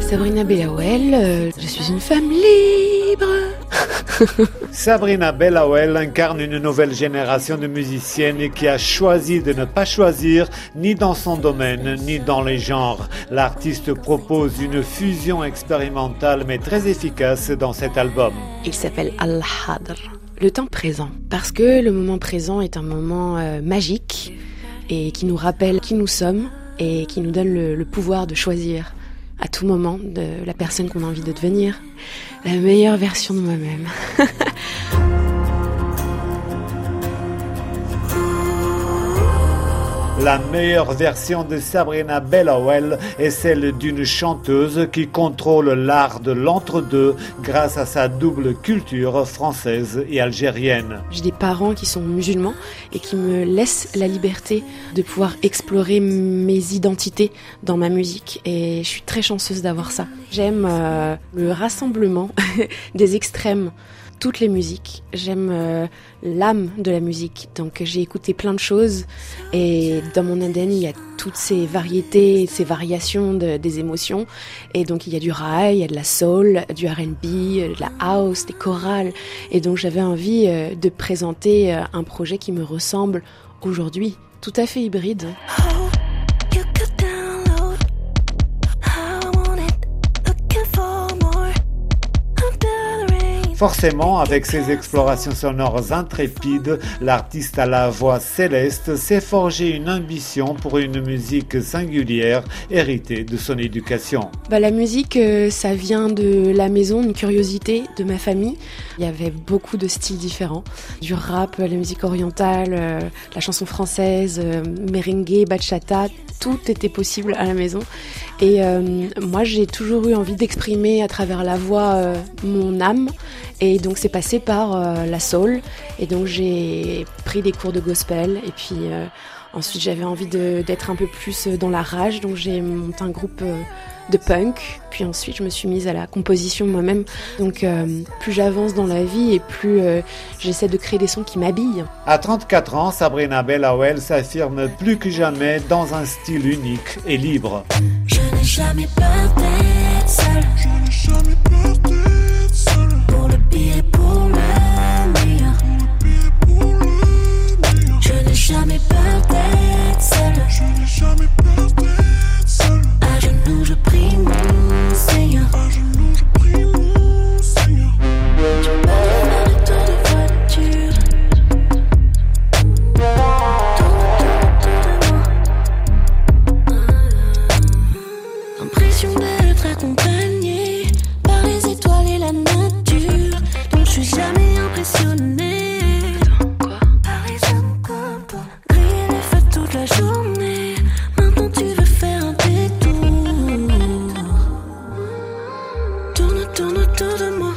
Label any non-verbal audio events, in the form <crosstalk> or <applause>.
Sabrina Bellawell, euh, je suis une femme libre. <laughs> Sabrina Bellawell incarne une nouvelle génération de musiciennes qui a choisi de ne pas choisir ni dans son domaine ni dans les genres. L'artiste propose une fusion expérimentale mais très efficace dans cet album. Il s'appelle Al-Hadr, le temps présent, parce que le moment présent est un moment euh, magique et qui nous rappelle qui nous sommes et qui nous donne le, le pouvoir de choisir à tout moment de la personne qu'on a envie de devenir, la meilleure version de moi-même. <laughs> La meilleure version de Sabrina Bellawell est celle d'une chanteuse qui contrôle l'art de l'entre-deux grâce à sa double culture française et algérienne. J'ai des parents qui sont musulmans et qui me laissent la liberté de pouvoir explorer mes identités dans ma musique et je suis très chanceuse d'avoir ça. J'aime euh, le rassemblement <laughs> des extrêmes toutes les musiques. J'aime euh, l'âme de la musique. Donc j'ai écouté plein de choses et dans mon ADN il y a toutes ces variétés, ces variations des émotions. Et donc il y a du rail, il y a de la soul, du R&B, de la house, des chorales. Et donc j'avais envie euh, de présenter euh, un projet qui me ressemble aujourd'hui, tout à fait hybride. Forcément, avec ses explorations sonores intrépides, l'artiste à la voix céleste s'est forgé une ambition pour une musique singulière héritée de son éducation. Bah, la musique, euh, ça vient de la maison, une curiosité de ma famille. Il y avait beaucoup de styles différents, du rap, la musique orientale, euh, la chanson française, euh, merengue, bachata, tout était possible à la maison. Et moi, j'ai toujours eu envie d'exprimer à travers la voix mon âme et donc c'est passé par euh, la soul. Et donc j'ai pris des cours de gospel. Et puis euh, ensuite j'avais envie d'être un peu plus dans la rage. Donc j'ai monté un groupe euh, de punk. Puis ensuite je me suis mise à la composition moi-même. Donc plus j'avance dans la vie et plus j'essaie de créer des sons qui m'habillent. À 34 ans, Sabrina Bellawell s'affirme plus que jamais dans un style unique et libre. Je n'ai jamais peur d'être. Je journée. Maintenant tu veux faire un détour. Tourne, tourne autour de moi.